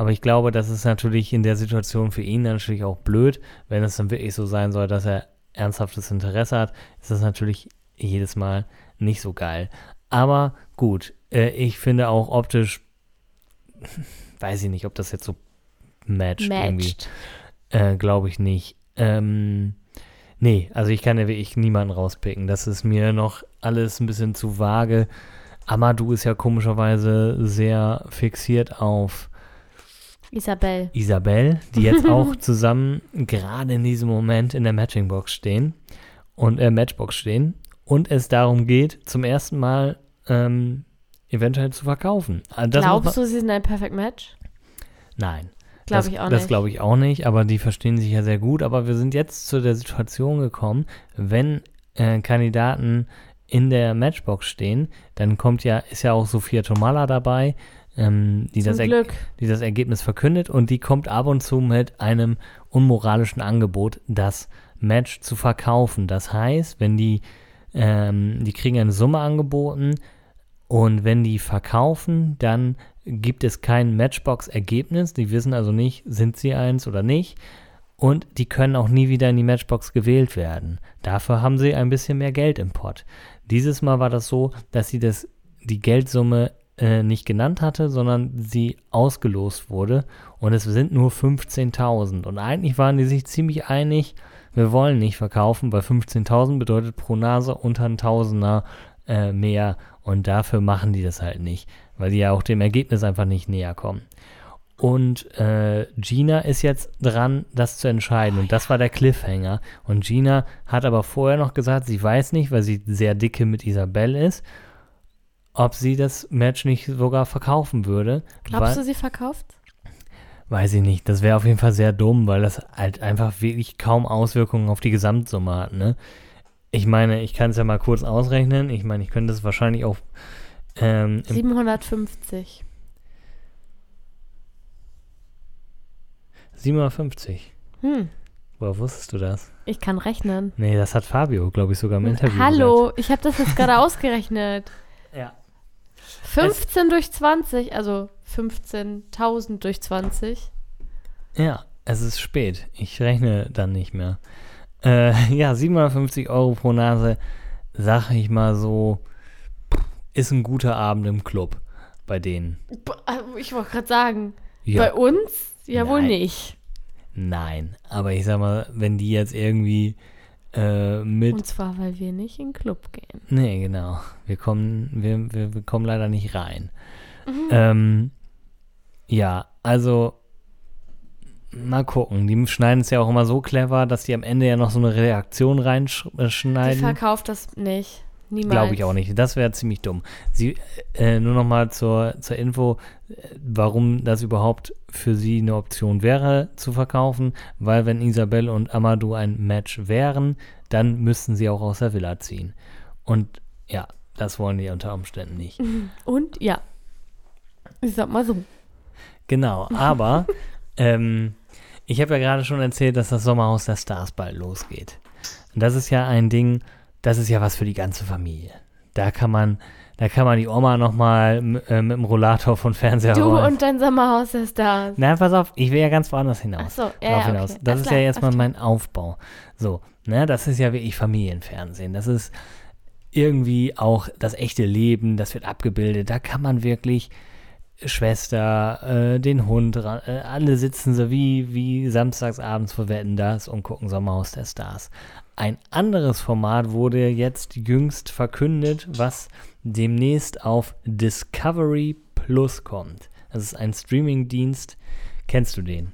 Aber ich glaube, das ist natürlich in der Situation für ihn natürlich auch blöd, wenn es dann wirklich so sein soll, dass er ernsthaftes Interesse hat. Ist das natürlich jedes Mal nicht so geil. Aber gut, äh, ich finde auch optisch, weiß ich nicht, ob das jetzt so matcht, irgendwie. Matched. Äh, Glaube ich nicht. Ähm, nee, also ich kann ja wirklich niemanden rauspicken. Das ist mir noch alles ein bisschen zu vage. Amadou ist ja komischerweise sehr fixiert auf Isabel. Isabel, die jetzt auch zusammen gerade in diesem Moment in der Matchingbox stehen und äh, Matchbox stehen und es darum geht, zum ersten Mal ähm, eventuell zu verkaufen. Also das Glaubst du, sie sind ein Perfect Match? Nein. Glaube das, ich auch Das nicht. glaube ich auch nicht, aber die verstehen sich ja sehr gut. Aber wir sind jetzt zu der Situation gekommen, wenn äh, Kandidaten in der Matchbox stehen, dann kommt ja, ist ja auch Sophia Tomala dabei, ähm, die, das Er- die das Ergebnis verkündet und die kommt ab und zu mit einem unmoralischen Angebot, das Match zu verkaufen. Das heißt, wenn die, ähm, die kriegen eine Summe angeboten und wenn die verkaufen, dann gibt es kein Matchbox-Ergebnis. Die wissen also nicht, sind sie eins oder nicht. Und die können auch nie wieder in die Matchbox gewählt werden. Dafür haben sie ein bisschen mehr Geld im Pott. Dieses Mal war das so, dass sie das, die Geldsumme äh, nicht genannt hatte, sondern sie ausgelost wurde. Und es sind nur 15.000. Und eigentlich waren die sich ziemlich einig, wir wollen nicht verkaufen, weil 15.000 bedeutet pro Nase unter ein Tausender äh, mehr. Und dafür machen die das halt nicht, weil die ja auch dem Ergebnis einfach nicht näher kommen. Und äh, Gina ist jetzt dran, das zu entscheiden. Und das war der Cliffhanger. Und Gina hat aber vorher noch gesagt, sie weiß nicht, weil sie sehr dicke mit Isabel ist, ob sie das Match nicht sogar verkaufen würde. Glaubst du, sie verkauft? Weiß ich nicht. Das wäre auf jeden Fall sehr dumm, weil das halt einfach wirklich kaum Auswirkungen auf die Gesamtsumme hat. Ne? Ich meine, ich kann es ja mal kurz ausrechnen. Ich meine, ich könnte es wahrscheinlich auch ähm, im 750. 750. Hm, Woher wusstest du das? ich kann rechnen. Nee, das hat Fabio, glaube ich, sogar im Interview Hallo, ich habe das jetzt gerade ausgerechnet. Gesagt. Ja. 15 durch 20, also 15.000 durch 20. Ja, es ist spät. Ich rechne dann nicht mehr. Äh, ja, 750 Euro pro Nase, sag ich mal so, ist ein guter Abend im Club bei denen. Also Ich wollte gerade sagen, Ja, bei uns ja wohl Nein. nicht. nein. Aber ich sag mal, wenn die jetzt irgendwie äh, mit Und zwar, weil wir nicht in den Club gehen. Nee, genau. Wir kommen, wir, wir, wir kommen leider nicht rein. Mhm. Ähm, ja, also mal gucken. Die schneiden es ja auch immer so clever, dass die am Ende ja noch so eine Reaktion Die reinschneiden. verkauft das nicht. Niemals. Glaube ich auch nicht. Das wäre ziemlich dumm. Sie, äh, nur noch mal zur, zur Info, äh, warum das überhaupt für sie eine Option wäre, zu verkaufen. Weil wenn Isabel und Amadou ein Match wären, dann müssten sie auch aus der Villa ziehen. Und ja, das wollen die unter Umständen nicht. Und ja. Ich sag mal so. Genau, aber ähm, ich habe ja gerade schon erzählt, dass das Sommerhaus der Stars bald losgeht. Und das ist ja ein Ding, das ist ja was für die ganze Familie. Da kann man, da kann man die Oma nochmal äh, mit dem Rollator von Fernseher Du rollen. und dein Sommerhaus ist da. Na, pass auf, ich will ja ganz woanders hinaus. Ach so, ja, ja, hinaus. okay. Das Alles ist klar, ja jetzt mal mein Aufbau. So, ne, das ist ja wirklich Familienfernsehen. Das ist irgendwie auch das echte Leben, das wird abgebildet. Da kann man wirklich Schwester, äh, den Hund, äh, alle sitzen so wie, wie samstagsabends vor Wetten das und gucken Sommerhaus der Stars. Ein anderes Format wurde jetzt jüngst verkündet, was demnächst auf Discovery Plus kommt. Das ist ein Streamingdienst. Kennst du den?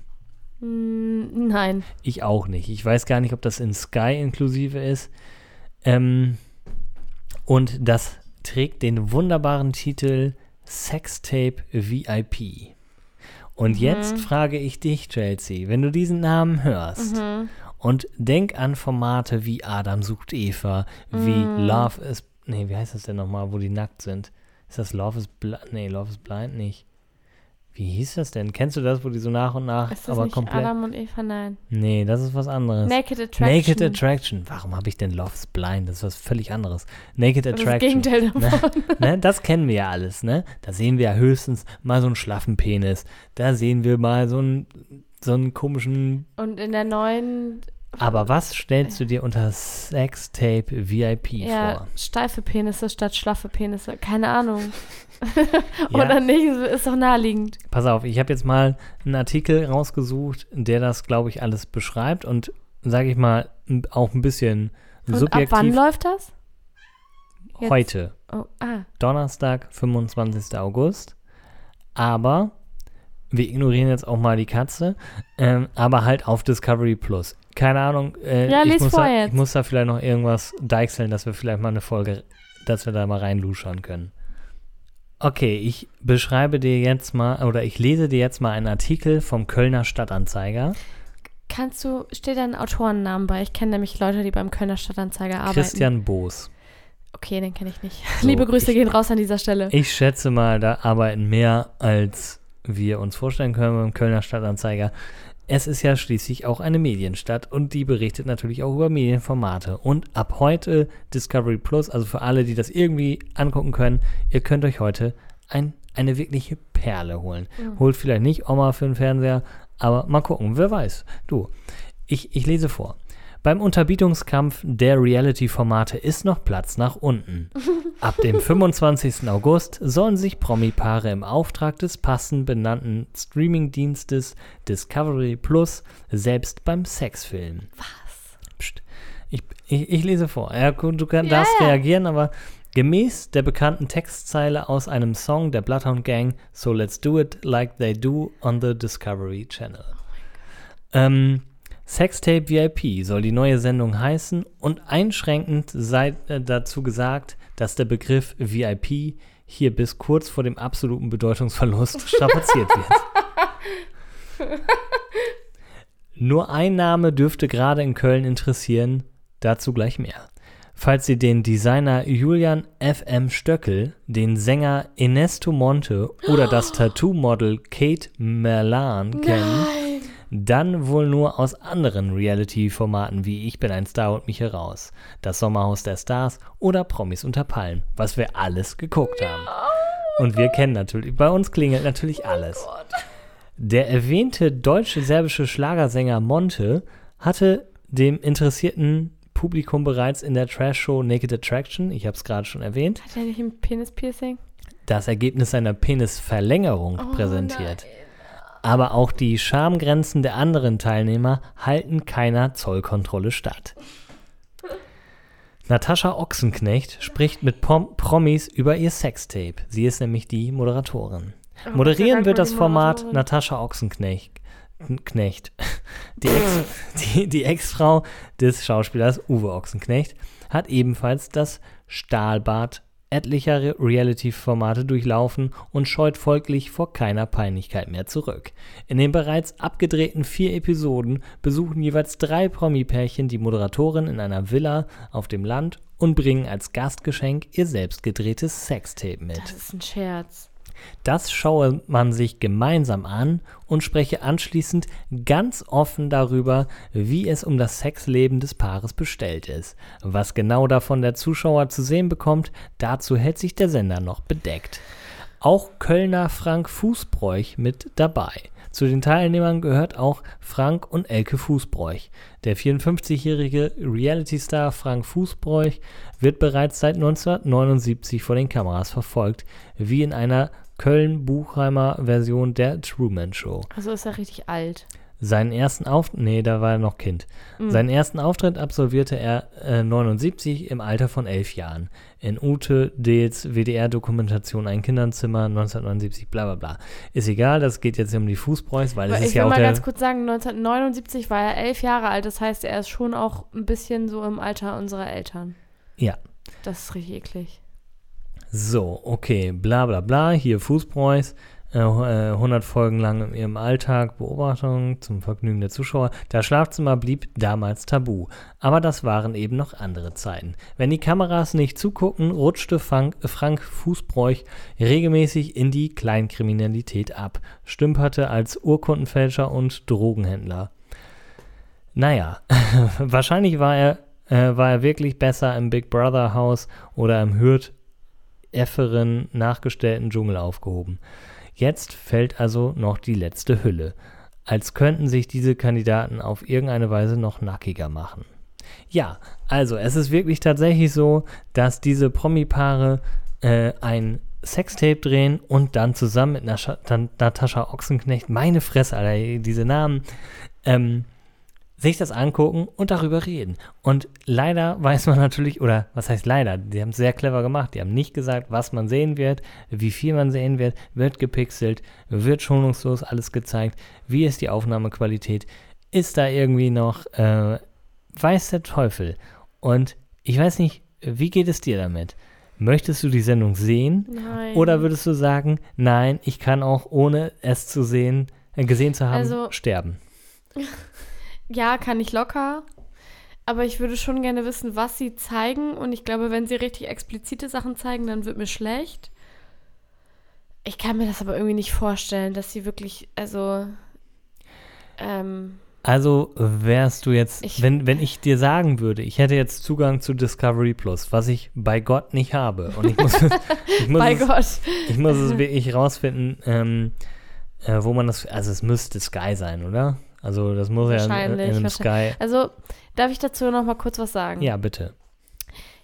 Mm, Nein. Ich auch nicht. Ich weiß gar nicht, ob das in Sky inklusive ist. Ähm, und das trägt den wunderbaren Titel Sextape VIP. Und jetzt frage ich dich, Chelsea, wenn du diesen Namen hörst und denk an Formate wie Adam sucht Eva, wie Love is. Nee, wie heißt das denn nochmal, wo die nackt sind? Ist das Love is Blind? Nee, Love is Blind nicht. Wie hieß das denn? Kennst du das, wo die so nach und nach, Ist das aber nicht komplett. Adam und Eva? Nein. Nee, das ist was anderes. Naked Attraction. Naked Attraction. Warum habe ich denn Love's Blind? Das ist was völlig anderes. Naked Das ist das Attraction. Gegenteil davon. ne, das kennen wir ja alles, ne? Da sehen wir ja höchstens mal so einen schlaffen Penis. Da sehen wir mal so einen, so einen komischen. Und in der neuen, Aber was stellst du dir unter Sextape VIP ja, vor? steife Penisse statt schlaffe Penisse. Keine Ahnung. Ja. Oder nicht, ist doch naheliegend. Pass auf, ich habe jetzt mal einen Artikel rausgesucht, der das, glaube ich, alles beschreibt und, sage ich mal, auch ein bisschen Und ab subjektiv. wann läuft das? jetzt? Heute. Oh, ah. Donnerstag, 25. August. Aber wir ignorieren jetzt auch mal die Katze, ähm, aber halt auf Discovery Plus. Keine Ahnung, äh, Ja, ich, muss vor da, jetzt. ich muss da vielleicht noch irgendwas deichseln, dass wir vielleicht mal eine Folge, dass wir da mal reinluschern können. Okay, ich beschreibe dir jetzt mal, oder ich lese dir jetzt mal einen Artikel vom Kölner Stadtanzeiger. Kannst du, steht da ein Autorennamen bei? Ich kenne nämlich Leute, die beim Kölner Stadtanzeiger arbeiten. Christian Boos. Okay, den kenne ich nicht. So, Liebe Grüße ich- gehen raus an dieser Stelle. Ich schätze mal, da arbeiten mehr, als wir uns vorstellen können beim Kölner Stadtanzeiger. Es ist ja schließlich auch eine Medienstadt und die berichtet natürlich auch über Medienformate. Und ab heute Discovery Plus, also für alle, die das irgendwie angucken können, ihr könnt euch heute ein, eine wirkliche Perle holen. Holt vielleicht nicht Oma für den Fernseher, aber mal gucken, wer weiß. Du, ich, ich lese vor. Beim Unterbietungskampf der Reality-Formate ist noch Platz nach unten. Ab dem 25. August sollen sich Promi-Paare im Auftrag des passend benannten Streaming-Dienstes Discovery Plus selbst beim Sex filmen. Was? Psst. Ich, ich, ich lese vor. Ja, gut, du kann, darfst reagieren, aber gemäß der bekannten Textzeile aus einem Song der Bloodhound Gang So Let's Do It Like They Do on the Discovery Channel. Ähm, Sextape VIP soll die neue Sendung heißen und einschränkend sei äh, dazu gesagt, dass der Begriff VIP hier bis kurz vor dem absoluten Bedeutungsverlust strapaziert wird. Nur ein Name dürfte gerade in Köln interessieren, dazu gleich mehr. Falls Sie den Designer Julian F.M. Stöckel, den Sänger Ernesto Monte oder das Tattoo-Model Kate Merlan kennen, dann wohl nur aus anderen Reality-Formaten wie Ich bin ein Star und mich heraus, Das Sommerhaus der Stars oder Promis unter Palmen, was wir alles geguckt haben. Und wir kennen natürlich, bei uns klingelt natürlich alles. Der erwähnte deutsche-serbische Schlagersänger Monte hatte dem interessierten Publikum bereits in der Trash-Show Naked Attraction, ich habe es gerade schon erwähnt, Hat er nicht ein Penis-Piercing? das Ergebnis seiner Penisverlängerung präsentiert. Aber auch die Schamgrenzen der anderen Teilnehmer halten keiner Zollkontrolle statt. Natascha Ochsenknecht spricht mit Pom Promis über ihr Sextape. Sie ist nämlich die Moderatorin. Moderieren wird das Format Natascha Ochsenknecht. Knecht. Die Ex- die- die Ex-Frau des Schauspielers Uwe Ochsenknecht hat ebenfalls das Stahlbad etlicher Re- Reality-Formate durchlaufen und scheut folglich vor keiner Peinlichkeit mehr zurück. In den bereits abgedrehten vier Episoden besuchen jeweils drei Promi-Pärchen die Moderatorin in einer Villa auf dem Land und bringen als Gastgeschenk ihr selbst gedrehtes Sextape mit. Das ist ein Scherz. Das schaue man sich gemeinsam an und spreche anschließend ganz offen darüber, wie es um das Sexleben des Paares bestellt ist. Was genau davon der Zuschauer zu sehen bekommt, dazu hält sich der Sender noch bedeckt. Auch Kölner Frank Fußbräuch mit dabei. Zu den Teilnehmern gehört auch Frank und Elke Fußbräuch. Der 54-jährige Reality-Star Frank Fußbräuch wird bereits seit 1979 vor den Kameras verfolgt, wie in einer Köln-Buchheimer Version der Truman Show. Also ist er richtig alt. Seinen ersten Auftritt, nee, da war er noch Kind. Seinen ersten Auftritt absolvierte er äh, 79 im Alter von elf Jahren. In Ute Dehls WDR-Dokumentation Ein Kinderzimmer 1979, bla bla bla. Ist egal, das geht jetzt um die Fußbräuchs, weil es ich ist will ja auch mal der. ganz kurz sagen, 1979 war er elf Jahre alt. Das heißt, er ist schon auch ein bisschen so im Alter unserer Eltern. Ja. Das ist richtig eklig. So, okay, bla bla bla, hier Fußbräuchs. äh, 100 Folgen lang in ihrem Alltag, Beobachtung zum Vergnügen der Zuschauer. Das Schlafzimmer blieb damals tabu. Aber das waren eben noch andere Zeiten. Wenn die Kameras nicht zuguckten, rutschte Frank, Frank Fußbräuch regelmäßig in die Kleinkriminalität ab, stümperte als Urkundenfälscher und Drogenhändler. Naja, wahrscheinlich war er, äh, war er wirklich besser im Big Brother Haus oder im Hürth efferen, nachgestellten Dschungel aufgehoben. Jetzt fällt also noch die letzte Hülle, als könnten sich diese Kandidaten auf irgendeine Weise noch nackiger machen. Ja, also es ist wirklich tatsächlich so, dass diese Promi-Paare äh, ein Sextape drehen und dann zusammen mit Natascha Ochsenknecht, meine Fresse, Alter, diese Namen, ähm, sich das angucken und darüber reden. Und leider weiß man natürlich, oder was heißt leider, die haben es sehr clever gemacht. Die haben nicht gesagt, was man sehen wird, wie viel man sehen wird, wird gepixelt, wird schonungslos alles gezeigt, wie ist die Aufnahmequalität, ist da irgendwie noch, äh, weiß der Teufel. Und ich weiß nicht, wie geht es dir damit? Möchtest du die Sendung sehen? Nein. Oder würdest du sagen, nein, ich kann auch ohne es zu sehen, äh, gesehen zu haben, Also- sterben? Ja, kann ich locker. Aber ich würde schon gerne wissen, was sie zeigen. Und ich glaube, wenn sie richtig explizite Sachen zeigen, dann wird mir schlecht. Ich kann mir das aber irgendwie nicht vorstellen, dass sie wirklich, also, ähm, Also wärst du jetzt, Ich- wenn, wenn ich dir sagen würde, ich hätte jetzt Zugang zu Discovery Plus, was ich bei Gott nicht habe. Und ich muss, es- ich muss, bei es, Gott. ich muss es wirklich rausfinden, ähm, äh, wo man das, also es müsste Sky sein, oder? Also das muss ja in, in Wahrscheinlich, einem. Sky. Also, darf ich dazu noch mal kurz was sagen? Ja, bitte.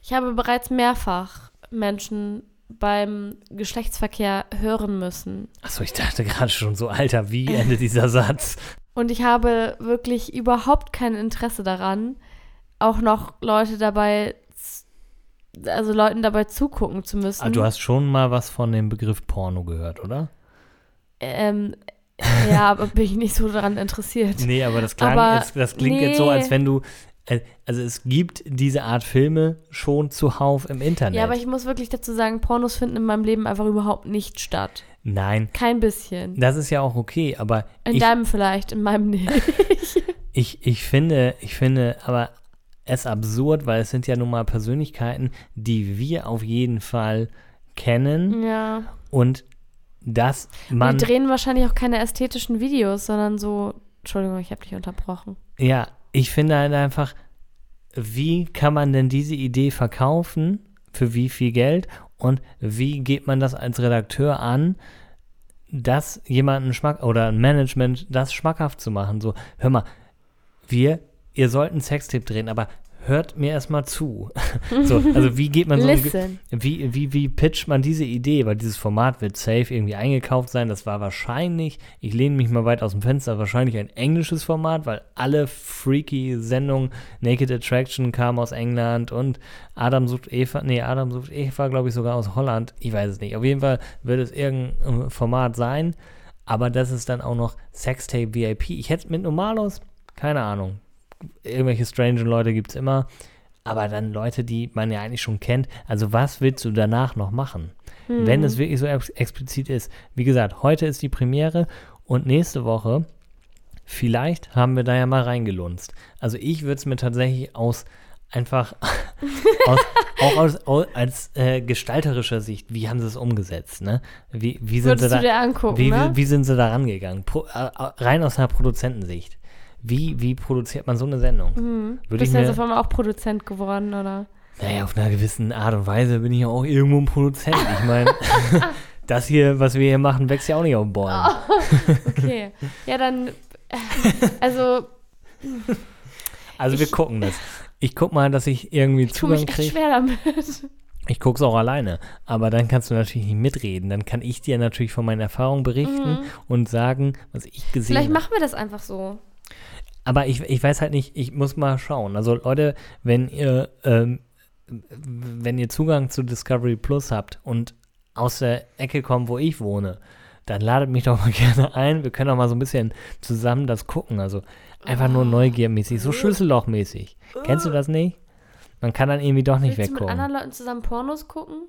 Ich habe bereits mehrfach Menschen beim Geschlechtsverkehr hören müssen. Achso, ich dachte gerade schon so, Alter, wie endet dieser Satz? Und ich habe wirklich überhaupt kein Interesse daran, auch noch Leute dabei, also Leuten dabei zugucken zu müssen. Ah, du hast schon mal was von dem Begriff Porno gehört, oder? ähm, ja, aber bin ich nicht so daran interessiert. Nee, aber das, klang, Aber jetzt, das klingt jetzt so, nee. als wenn du. äh, Also es gibt diese Art Filme schon zuhauf im Internet. Ja, aber ich muss wirklich dazu sagen, Pornos finden in meinem Leben einfach überhaupt nicht statt. Nein, Kein bisschen. das ist ja auch okay, aber In ich, deinem vielleicht, in meinem nicht. ich, ich finde, ich finde aber es absurd, weil es sind ja nun mal Persönlichkeiten, die wir auf jeden Fall kennen ja. und dass Und man die drehen wahrscheinlich auch keine ästhetischen Videos, sondern so. Entschuldigung, ich habe dich unterbrochen. Ja, ich finde halt einfach, wie kann man denn diese Idee verkaufen? Für wie viel Geld? Und wie geht man das als Redakteur an, das jemanden schmack oder ein Management das schmackhaft zu machen? So, hör mal, wir, ihr sollt einen Sextape drehen, aber hört mir erstmal zu. so, also wie geht man so Listen. wie, wie, wie pitcht man diese Idee? Weil dieses Format wird safe irgendwie eingekauft sein. Das war wahrscheinlich, ich lehne mich mal weit aus dem Fenster, wahrscheinlich ein englisches Format, weil alle freaky Sendungen, Naked Attraction kam aus England und Adam sucht Eva, nee, Adam sucht Eva, glaube ich, sogar aus Holland. Ich weiß es nicht. Auf jeden Fall wird es irgendein Format sein. Aber das ist dann auch noch Sextape VIP. Ich hätte mit Normalos, keine Ahnung. Irgendwelche strange Leute gibt es immer. Aber dann Leute, die man ja eigentlich schon kennt. Also was willst du danach noch machen? Wenn es wirklich so ex explizit ist. Wie gesagt, heute ist die Premiere und nächste Woche, vielleicht haben wir da ja mal reingelunzt. Also ich würde es mir tatsächlich aus einfach aus, auch aus, aus, als äh, gestalterischer Sicht, wie haben sie es umgesetzt, ne? Wie, wie sind Würdest sie da, angucken, wie, ne? wie, wie sind sie da rangegangen? Pro, äh, rein aus einer Produzentensicht. Wie, wie produziert man so eine Sendung? Mhm. Würde ich Bist du jetzt auf einmal auch Produzent geworden, oder? naja, auf einer gewissen Art und Weise bin ich ja auch irgendwo ein Produzent. Ich meine, das hier, was wir hier machen, wächst ja auch nicht auf den Bäumen. Okay. ja, dann. Also, Also wir gucken das. Ich guck mal, dass ich irgendwie ich tue mich Zugang echt kriege. schwer damit. Ich guck's auch alleine. Aber dann kannst du natürlich nicht mitreden. Dann kann ich dir natürlich von meinen Erfahrungen berichten und sagen, was ich gesehen Mhm. Vielleicht habe. machen wir das einfach so. Aber ich, ich weiß halt nicht, ich muss mal schauen. Also Leute, wenn ihr, ähm, wenn ihr Zugang zu Discovery Plus habt und aus der Ecke kommt, wo ich wohne, dann ladet mich doch mal gerne ein. Wir können auch mal so ein bisschen zusammen das gucken. Also einfach nur neugiermäßig, so Schlüssellochmäßig. Kennst du das nicht? Man kann dann irgendwie doch nicht Willst du mit weggucken. anderen Leuten zusammen Pornos gucken?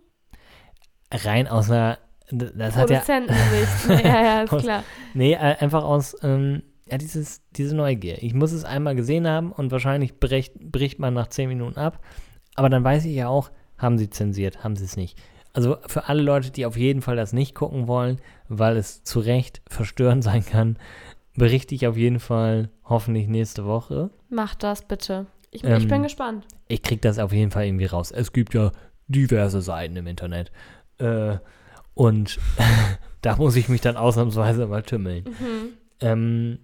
Rein aus einer Das hat ja. Ja, ja, ist klar. Nee, äh, einfach aus, ähm, ja, dieses, diese Neugier. Ich muss es einmal gesehen haben und wahrscheinlich bricht, bricht man nach 10 Minuten ab. Aber dann weiß ich ja auch, haben sie zensiert, haben sie es nicht. Also für alle Leute, die auf jeden Fall das nicht gucken wollen, weil es zu Recht verstörend sein kann, berichte ich auf jeden Fall hoffentlich nächste Woche. Mach das bitte. Ich, ich Ähm, bin gespannt. Ich krieg das auf jeden Fall irgendwie raus. Es gibt ja diverse Seiten im Internet. Äh, und da muss ich mich dann ausnahmsweise mal tümmeln. Mhm. Ähm,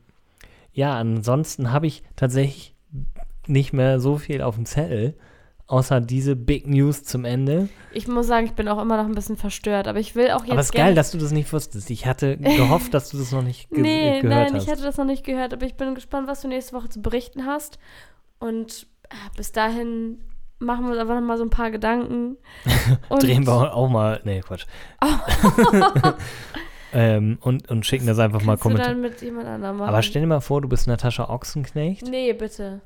ja, ansonsten habe ich tatsächlich nicht mehr so viel auf dem Zettel, außer diese Big News zum Ende. Ich muss sagen, ich bin auch immer noch ein bisschen verstört, aber ich will auch jetzt Aber es ist geil, dass du das nicht wusstest. Ich hatte gehofft, dass du das noch nicht ge Nee, gehört nein, hast. ich hatte das noch nicht gehört, aber ich bin gespannt, was du nächste Woche zu berichten hast. Und äh, bis dahin machen wir uns einfach noch mal so ein paar Gedanken. Drehen wir auch mal. Nee, Quatsch. ähm, und, und schicken das einfach mal Kommentare. Aber stell dir mal vor, du bist Natascha Ochsenknecht. Nee, bitte.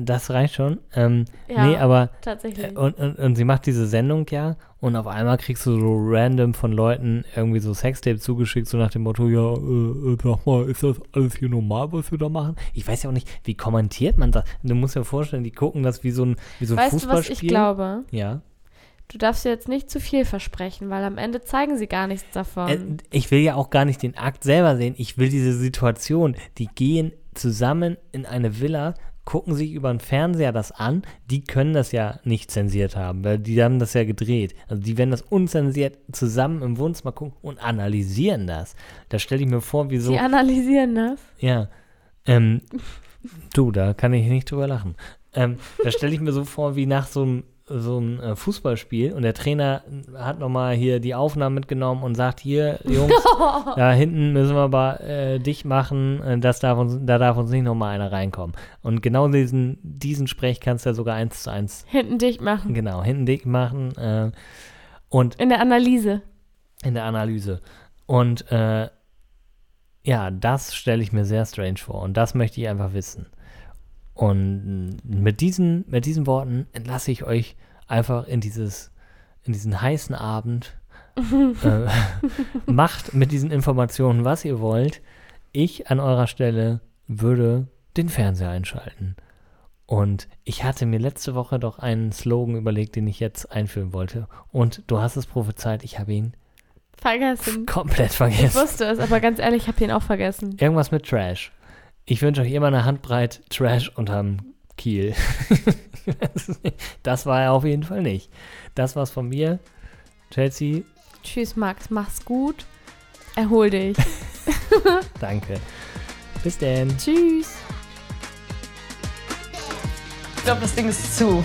Das reicht schon. Ähm, Ja, nee, aber tatsächlich. Äh, Und, und, und sie macht diese Sendung ja und auf einmal kriegst du so random von Leuten irgendwie so Sextape zugeschickt, so nach dem Motto, ja, äh, äh, sag mal, ist das alles hier normal, was wir da machen? Ich weiß ja auch nicht, wie kommentiert man das? Du musst dir vorstellen, die gucken das wie so ein, wie so ein weißt du, was Fußballspiel. ich glaube? Ja. Du darfst dir jetzt nicht zu viel versprechen, weil am Ende zeigen sie gar nichts davon. Äh, ich will ja auch gar nicht den Akt selber sehen, ich will diese Situation. Die gehen zusammen in eine Villa, gucken sich über den Fernseher das an, die können das ja nicht zensiert haben, weil die haben das ja gedreht. Also die werden das unzensiert zusammen im Wohnzimmer gucken und analysieren das. Da stelle ich mir vor, wie so, Sie analysieren das. ja, ähm, du, da kann ich nicht drüber lachen. Ähm, da stelle ich mir so vor, wie nach so einem so ein äh, Fußballspiel und der Trainer hat nochmal hier die Aufnahmen mitgenommen und sagt, hier, Jungs, da hinten müssen wir aber äh, dicht machen, äh, das darf uns, da darf uns nicht nochmal einer reinkommen. Und genau diesen, diesen Sprech kannst du ja sogar eins zu eins, Hinten dicht machen. genau, hinten dicht machen äh, und In der Analyse. in der Analyse. Und äh, ja, das stelle ich mir sehr strange vor und das möchte ich einfach wissen. Und mit diesen, mit diesen Worten entlasse ich euch einfach in dieses, in diesen heißen Abend. äh, macht mit diesen Informationen, was ihr wollt. Ich an eurer Stelle würde den Fernseher einschalten. Und ich hatte mir letzte Woche doch einen Slogan überlegt, den ich jetzt einführen wollte. Und du hast es prophezeit, ich habe ihn Vergessen. komplett Ich vergessen. wusste es, aber ganz ehrlich, ich habe ihn auch vergessen. Irgendwas mit Trash. Ich wünsche euch immer eine Handbreit Trash unterm Kiel. das war er auf jeden Fall nicht. Das war's von mir. Chelsea, Tschüss, Max. Mach's gut. Erhol dich. danke. Bis denn. Tschüss. Ich glaube, das Ding ist zu.